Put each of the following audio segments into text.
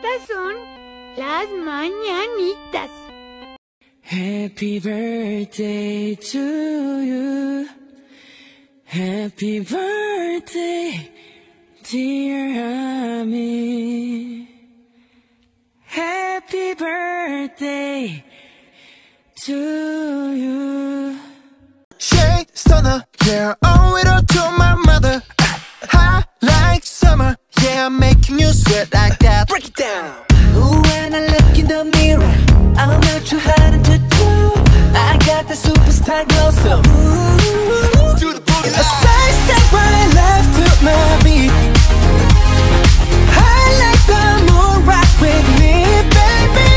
Estas son las mañanitas. Happy birthday to you. Happy birthday, dear Ami. Happy birthday to you. Shea stunner, yeah, oh, owe it all to my mother. Hot like summer, yeah, I'm making you sweat like a side step right left to my beat. I like the moon rock with me, baby.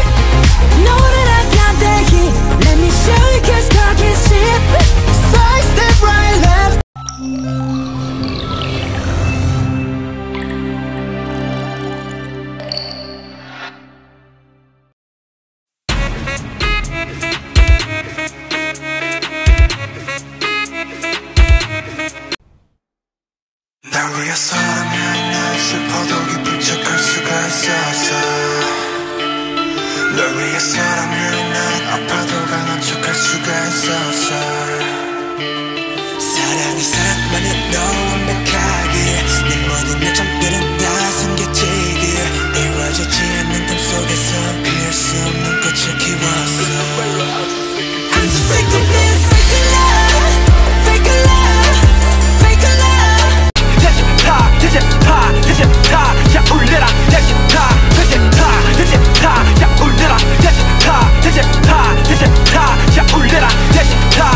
Know that I got the heat. Let me show you 'cause is cheap. Side step right left. 날 위해서라면 슬퍼도 기쁜 척할 수가 있어서. 널 위해서라면 난 아파도 강한 척할 수가 있어서. 사랑이 사랑만은 너 완벽하게 내 모든 내 점들은 다 숨겨지게 이루어지지 않는 꿈 속에서 피울 수 없는 꽃을 키워 다 샤울레라 대신 다